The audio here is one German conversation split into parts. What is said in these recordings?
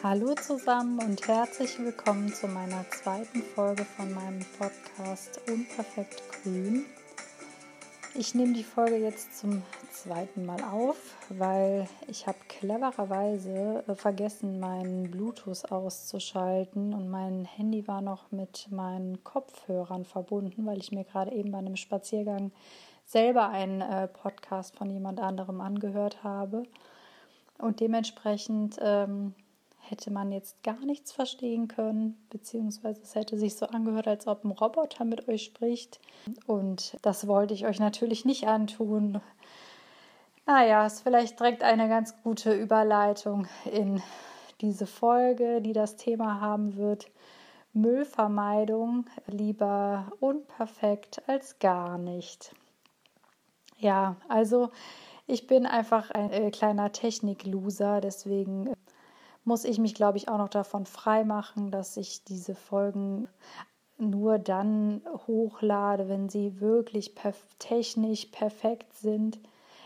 Hallo zusammen und herzlich willkommen zu meiner zweiten Folge von meinem Podcast Unperfekt Grün. Ich nehme die Folge jetzt zum zweiten Mal auf, weil ich habe clevererweise äh, vergessen, meinen Bluetooth auszuschalten und mein Handy war noch mit meinen Kopfhörern verbunden, weil ich mir gerade eben bei einem Spaziergang selber einen äh, Podcast von jemand anderem angehört habe. Und dementsprechend ähm, hätte man jetzt gar nichts verstehen können, beziehungsweise es hätte sich so angehört, als ob ein Roboter mit euch spricht. Und das wollte ich euch natürlich nicht antun. Naja, ist vielleicht direkt eine ganz gute Überleitung in diese Folge, die das Thema haben wird. Müllvermeidung lieber unperfekt als gar nicht. Ja, also ich bin einfach ein äh, kleiner Technik-Loser, deswegen muss ich mich, glaube ich, auch noch davon freimachen, dass ich diese Folgen nur dann hochlade, wenn sie wirklich perf technisch perfekt sind.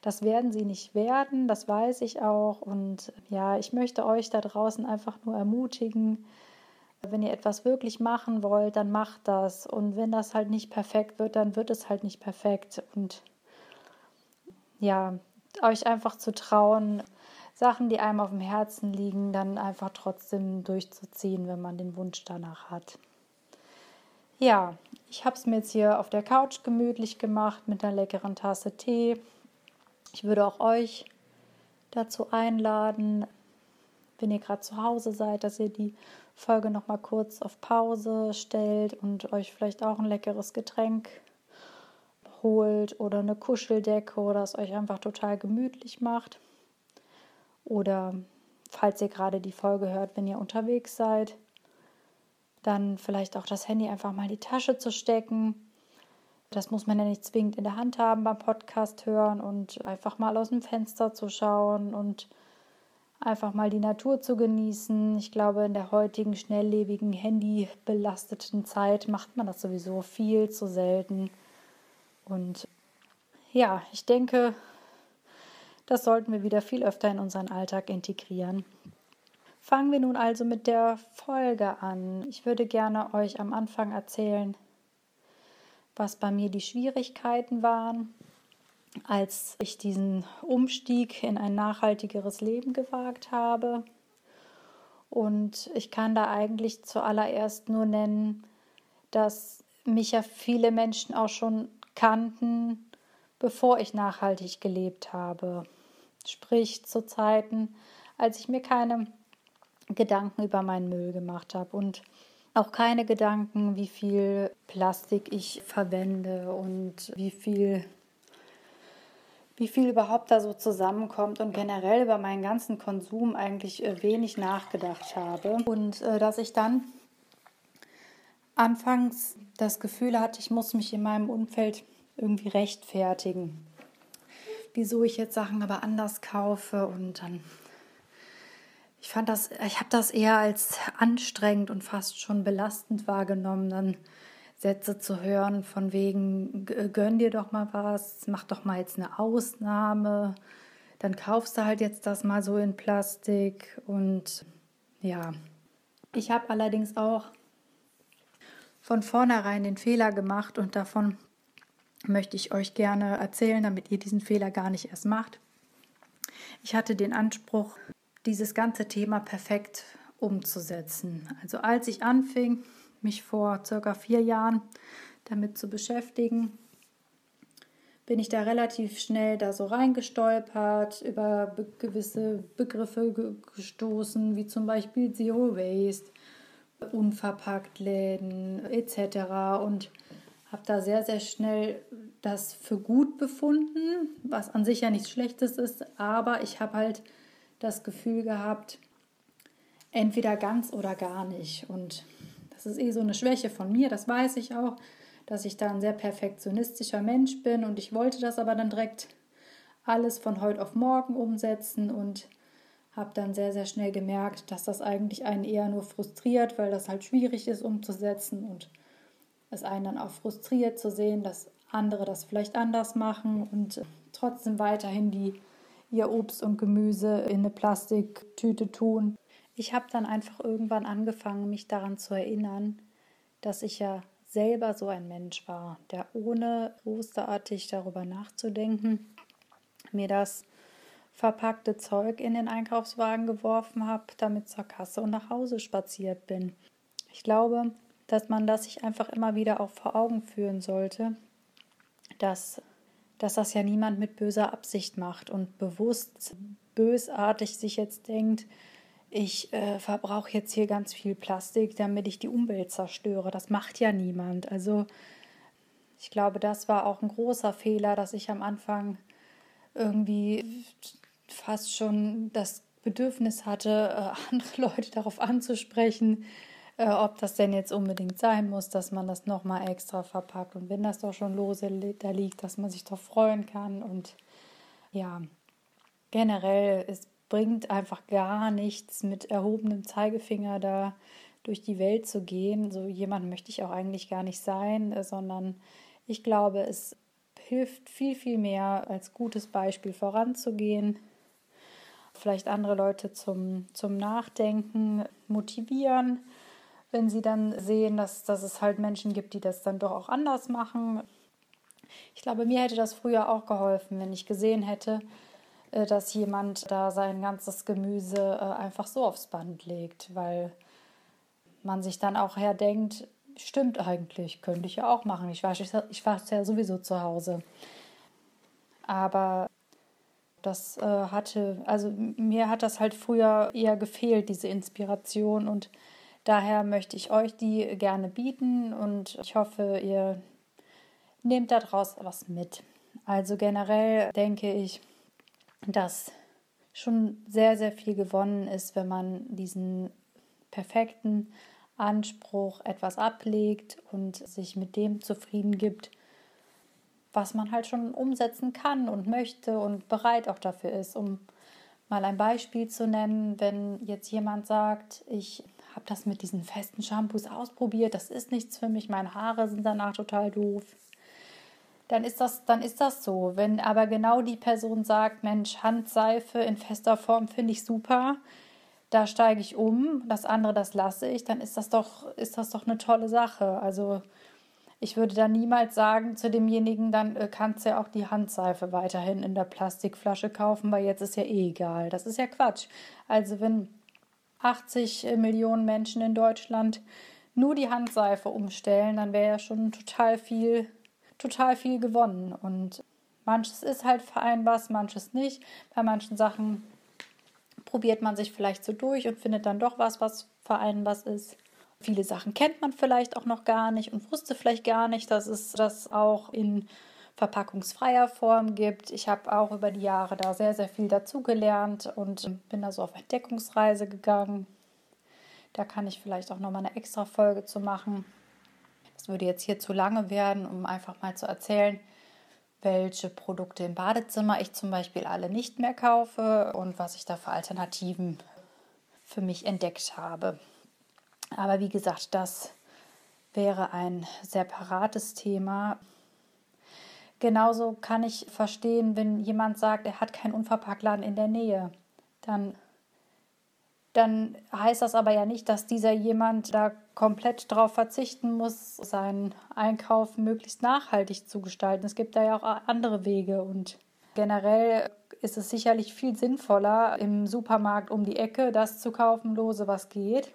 Das werden sie nicht werden, das weiß ich auch. Und ja, ich möchte euch da draußen einfach nur ermutigen, wenn ihr etwas wirklich machen wollt, dann macht das. Und wenn das halt nicht perfekt wird, dann wird es halt nicht perfekt. Und ja, euch einfach zu trauen, Sachen, die einem auf dem Herzen liegen, dann einfach trotzdem durchzuziehen, wenn man den Wunsch danach hat. Ja, ich habe es mir jetzt hier auf der Couch gemütlich gemacht mit einer leckeren Tasse Tee. Ich würde auch euch dazu einladen, wenn ihr gerade zu Hause seid, dass ihr die Folge noch mal kurz auf Pause stellt und euch vielleicht auch ein leckeres Getränk holt oder eine Kuscheldecke oder es euch einfach total gemütlich macht. Oder falls ihr gerade die Folge hört, wenn ihr unterwegs seid, dann vielleicht auch das Handy einfach mal in die Tasche zu stecken. Das muss man ja nicht zwingend in der Hand haben beim Podcast hören und einfach mal aus dem Fenster zu schauen und einfach mal die Natur zu genießen. Ich glaube, in der heutigen schnelllebigen, handybelasteten Zeit macht man das sowieso viel zu selten. Und ja, ich denke, das sollten wir wieder viel öfter in unseren Alltag integrieren. Fangen wir nun also mit der Folge an. Ich würde gerne euch am Anfang erzählen, was bei mir die Schwierigkeiten waren, als ich diesen Umstieg in ein nachhaltigeres Leben gewagt habe. Und ich kann da eigentlich zuallererst nur nennen, dass mich ja viele Menschen auch schon kannten, bevor ich nachhaltig gelebt habe sprich zu Zeiten, als ich mir keine Gedanken über meinen Müll gemacht habe und auch keine Gedanken, wie viel Plastik ich verwende und wie viel wie viel überhaupt da so zusammenkommt und generell über meinen ganzen Konsum eigentlich äh, wenig nachgedacht habe. Und äh, dass ich dann anfangs das Gefühl hatte, ich muss mich in meinem Umfeld irgendwie rechtfertigen wieso ich jetzt Sachen aber anders kaufe und dann ich fand das, ich habe das eher als anstrengend und fast schon belastend wahrgenommen, dann Sätze zu hören von wegen, gönn dir doch mal was, mach doch mal jetzt eine Ausnahme, dann kaufst du halt jetzt das mal so in Plastik und ja. Ich habe allerdings auch von vornherein den Fehler gemacht und davon möchte ich euch gerne erzählen, damit ihr diesen Fehler gar nicht erst macht. Ich hatte den Anspruch, dieses ganze Thema perfekt umzusetzen. Also als ich anfing, mich vor circa vier Jahren damit zu beschäftigen, bin ich da relativ schnell da so reingestolpert, über be gewisse Begriffe ge gestoßen, wie zum Beispiel Zero Waste, unverpackt Läden etc. Und habe da sehr, sehr schnell das für gut befunden, was an sich ja nichts Schlechtes ist, aber ich habe halt das Gefühl gehabt, entweder ganz oder gar nicht. Und das ist eh so eine Schwäche von mir, das weiß ich auch, dass ich da ein sehr perfektionistischer Mensch bin und ich wollte das aber dann direkt alles von heute auf morgen umsetzen und habe dann sehr, sehr schnell gemerkt, dass das eigentlich einen eher nur frustriert, weil das halt schwierig ist umzusetzen und es einen dann auch frustriert zu sehen, dass andere das vielleicht anders machen und trotzdem weiterhin die ihr Obst und Gemüse in eine Plastiktüte tun. ich habe dann einfach irgendwann angefangen, mich daran zu erinnern, dass ich ja selber so ein Mensch war, der ohne großartig darüber nachzudenken, mir das verpackte Zeug in den Einkaufswagen geworfen habe, damit zur Kasse und nach Hause spaziert bin. Ich glaube, dass man das sich einfach immer wieder auch vor Augen führen sollte, dass, dass das ja niemand mit böser Absicht macht und bewusst bösartig sich jetzt denkt, ich äh, verbrauche jetzt hier ganz viel Plastik, damit ich die Umwelt zerstöre. Das macht ja niemand. Also ich glaube, das war auch ein großer Fehler, dass ich am Anfang irgendwie fast schon das Bedürfnis hatte, äh, andere Leute darauf anzusprechen, äh, ob das denn jetzt unbedingt sein muss, dass man das nochmal extra verpackt. Und wenn das doch schon lose da liegt, dass man sich doch freuen kann. Und ja, generell ist bringt einfach gar nichts, mit erhobenem Zeigefinger da durch die Welt zu gehen. So jemand möchte ich auch eigentlich gar nicht sein, äh, sondern ich glaube, es hilft viel, viel mehr, als gutes Beispiel voranzugehen. Vielleicht andere Leute zum, zum Nachdenken motivieren, wenn sie dann sehen, dass, dass es halt Menschen gibt, die das dann doch auch anders machen. Ich glaube, mir hätte das früher auch geholfen, wenn ich gesehen hätte, äh, dass jemand da sein ganzes Gemüse äh, einfach so aufs Band legt, weil man sich dann auch her denkt, stimmt eigentlich, könnte ich ja auch machen. Ich wasche ich wasche ja sowieso zu Hause. Aber das äh, hatte, also mir hat das halt früher eher gefehlt, diese Inspiration und daher möchte ich euch die gerne bieten und ich hoffe, ihr nehmt daraus was mit. Also generell denke ich, dass schon sehr, sehr viel gewonnen ist, wenn man diesen perfekten Anspruch etwas ablegt und sich mit dem zufrieden gibt, was man halt schon umsetzen kann und möchte und bereit auch dafür ist. Um mal ein Beispiel zu nennen, wenn jetzt jemand sagt, ich habe das mit diesen festen Shampoos ausprobiert, das ist nichts für mich, meine Haare sind danach total doof dann ist das, dann ist das so. Wenn aber genau die Person sagt, Mensch, Handseife in fester Form finde ich super, da steige ich um, das andere, das lasse ich, dann ist das doch, ist das doch eine tolle Sache. Also ich würde da niemals sagen zu demjenigen, dann äh, kannst du ja auch die Handseife weiterhin in der Plastikflasche kaufen, weil jetzt ist ja eh egal. Das ist ja Quatsch. Also wenn 80 Millionen Menschen in Deutschland nur die Handseife umstellen, dann wäre ja schon total viel total viel gewonnen. Und manches ist halt vereinbar, manches nicht. Bei manchen Sachen probiert man sich vielleicht so durch und findet dann doch was, was vereinbar ist. Viele Sachen kennt man vielleicht auch noch gar nicht und wusste vielleicht gar nicht, dass es das auch in verpackungsfreier Form gibt. Ich habe auch über die Jahre da sehr, sehr viel dazugelernt und bin da so auf Entdeckungsreise gegangen. Da kann ich vielleicht auch noch mal eine extra Folge zu machen. Das würde jetzt hier zu lange werden, um einfach mal zu erzählen, welche Produkte im Badezimmer ich zum Beispiel alle nicht mehr kaufe und was ich da für Alternativen für mich entdeckt habe. Aber wie gesagt, das wäre ein separates Thema. Genauso kann ich verstehen, wenn jemand sagt, er hat keinen Unverpacktladen in der Nähe. Dann dann heißt das aber ja nicht, dass dieser jemand da komplett darauf verzichten muss, seinen Einkauf möglichst nachhaltig zu gestalten. Es gibt da ja auch andere Wege und generell ist es sicherlich viel sinnvoller, im Supermarkt um die Ecke das zu kaufen, lose, was geht.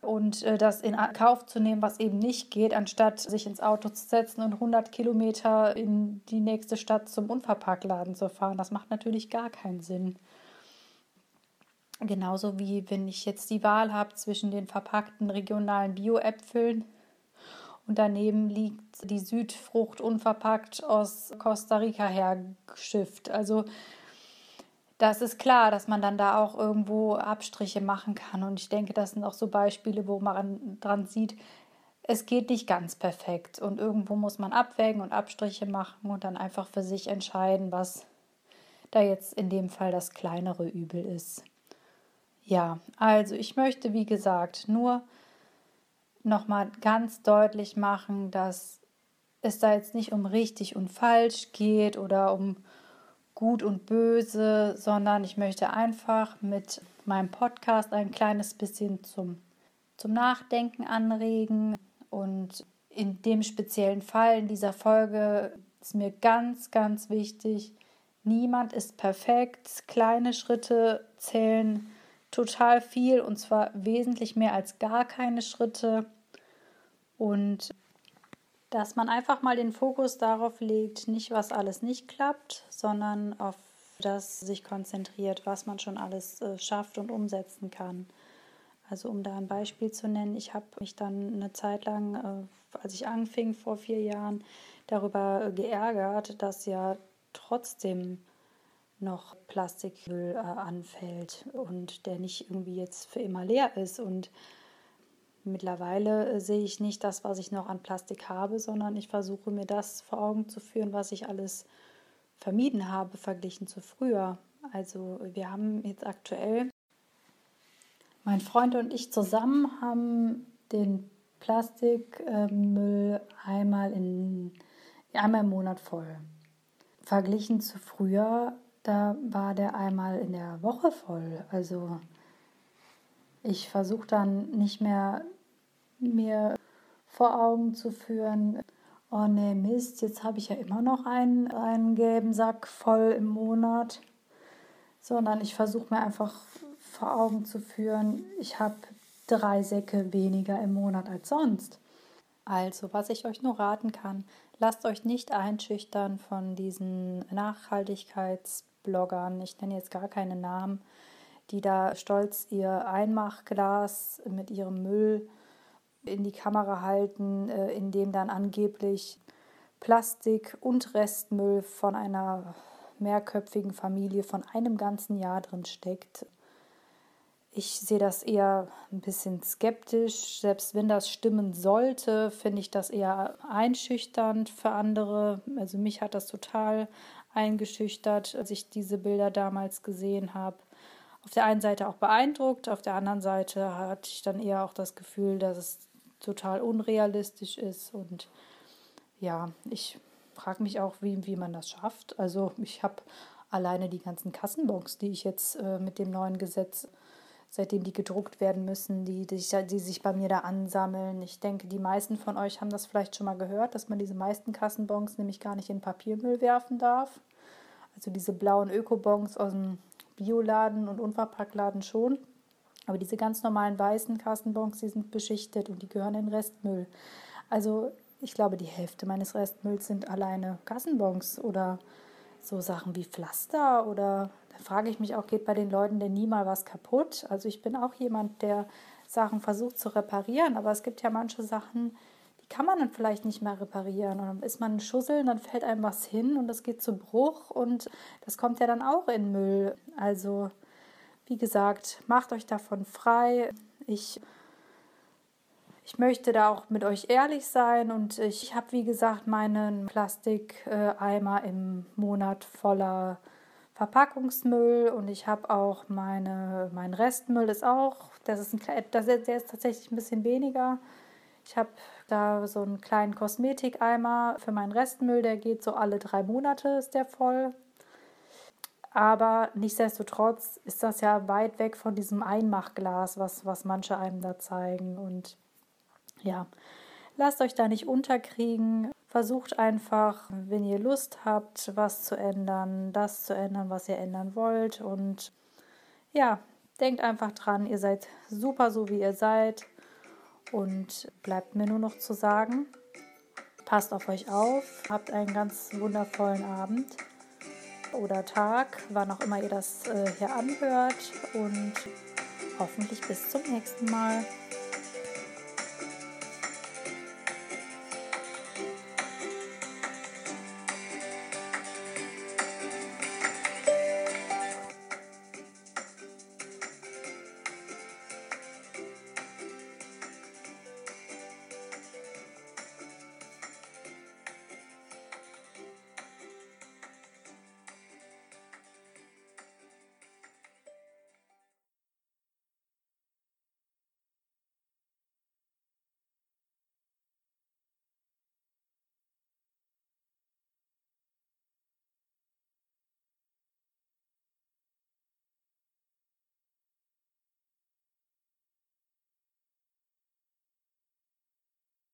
Und äh, das in Kauf zu nehmen, was eben nicht geht, anstatt sich ins Auto zu setzen und 100 Kilometer in die nächste Stadt zum Unverpacktladen zu fahren. Das macht natürlich gar keinen Sinn. Genauso wie wenn ich jetzt die Wahl habe zwischen den verpackten regionalen Bio-Äpfeln und daneben liegt die Südfrucht unverpackt aus Costa Rica hergeschifft. Also das ist klar, dass man dann da auch irgendwo Abstriche machen kann. Und ich denke, das sind auch so Beispiele, wo man dran sieht, es geht nicht ganz perfekt. Und irgendwo muss man abwägen und Abstriche machen und dann einfach für sich entscheiden, was da jetzt in dem Fall das kleinere Übel ist. Ja, also ich möchte, wie gesagt, nur nochmal ganz deutlich machen, dass es da jetzt nicht um richtig und falsch geht oder um gut und böse, sondern ich möchte einfach mit meinem Podcast ein kleines bisschen zum, zum Nachdenken anregen. Und in dem speziellen Fall, in dieser Folge, ist mir ganz, ganz wichtig, niemand ist perfekt. Kleine Schritte zählen total viel und zwar wesentlich mehr als gar keine Schritte. Und dass man einfach mal den Fokus darauf legt, nicht was alles nicht klappt, sondern auf das sich konzentriert, was man schon alles äh, schafft und umsetzen kann. Also um da ein Beispiel zu nennen, ich habe mich dann eine Zeit lang, äh, als ich anfing vor vier Jahren, darüber äh, geärgert, dass ja trotzdem noch Plastikmüll anfällt und der nicht irgendwie jetzt für immer leer ist. Und mittlerweile äh, sehe ich nicht das, was ich noch an Plastik habe, sondern ich versuche mir das vor Augen zu führen, was ich alles vermieden habe, verglichen zu früher. Also wir haben jetzt aktuell, mein Freund und ich zusammen haben den Plastikmüll einmal, in, einmal im Monat voll. Verglichen zu früher, da war der einmal in der Woche voll. Also ich versuche dann nicht mehr mir vor Augen zu führen, oh nee, Mist, jetzt habe ich ja immer noch einen, einen gelben Sack voll im Monat, sondern ich versuche mir einfach vor Augen zu führen, ich habe drei Säcke weniger im Monat als sonst. Also, was ich euch nur raten kann, lasst euch nicht einschüchtern von diesen Nachhaltigkeitsbloggern, ich nenne jetzt gar keine Namen, die da stolz ihr Einmachglas mit ihrem Müll in die Kamera halten, äh, in dem dann angeblich Plastik und Restmüll von einer mehrköpfigen Familie von einem ganzen Jahr drin steckt. Ich sehe das eher ein bisschen skeptisch. Selbst wenn das stimmen sollte, finde ich das eher einschüchternd für andere. Also mich hat das total eingeschüchtert, als ich diese Bilder damals gesehen habe. Auf der einen Seite auch beeindruckt, auf der anderen Seite hatte ich dann eher auch das Gefühl, dass es total unrealistisch ist. Und ja, ich frage mich auch, wie, wie man das schafft. Also ich habe alleine die ganzen Kassenbons, die ich jetzt äh, mit dem neuen Gesetz, seitdem die gedruckt werden müssen, die, die, die sich bei mir da ansammeln. Ich denke, die meisten von euch haben das vielleicht schon mal gehört, dass man diese meisten Kassenbons nämlich gar nicht in Papiermüll werfen darf. Also diese blauen Ökobons aus dem Bioladen und Unverpacktladen schon. Aber diese ganz normalen weißen Kassenbons, die sind beschichtet und die gehören in Restmüll. Also ich glaube, die Hälfte meines Restmülls sind alleine Kassenbons oder so Sachen wie Pflaster oder da frage ich mich auch, geht bei den Leuten denn nie mal was kaputt? Also ich bin auch jemand, der Sachen versucht zu reparieren, aber es gibt ja manche Sachen, kann man dann vielleicht nicht mehr reparieren. Und dann ist man ein Schussel, dann fällt einem was hin und das geht zu Bruch und das kommt ja dann auch in Müll. Also wie gesagt, macht euch davon frei. Ich, ich möchte da auch mit euch ehrlich sein und ich habe, wie gesagt, meinen Plastikeimer im Monat voller Verpackungsmüll und ich habe auch meine, mein Restmüll ist auch, das ist ein, der ist tatsächlich ein bisschen weniger. Ich habe da so einen kleinen Kosmetikeimer für meinen Restmüll, der geht so alle drei Monate, ist der voll. Aber nichtsdestotrotz ist das ja weit weg von diesem Einmachglas, was, was manche einem da zeigen. Und ja, lasst euch da nicht unterkriegen. Versucht einfach, wenn ihr Lust habt, was zu ändern, das zu ändern, was ihr ändern wollt. Und ja, denkt einfach dran, ihr seid super so, wie ihr seid. Und bleibt mir nur noch zu sagen, passt auf euch auf, habt einen ganz wundervollen Abend oder Tag, wann auch immer ihr das äh, hier anhört. Und hoffentlich bis zum nächsten Mal.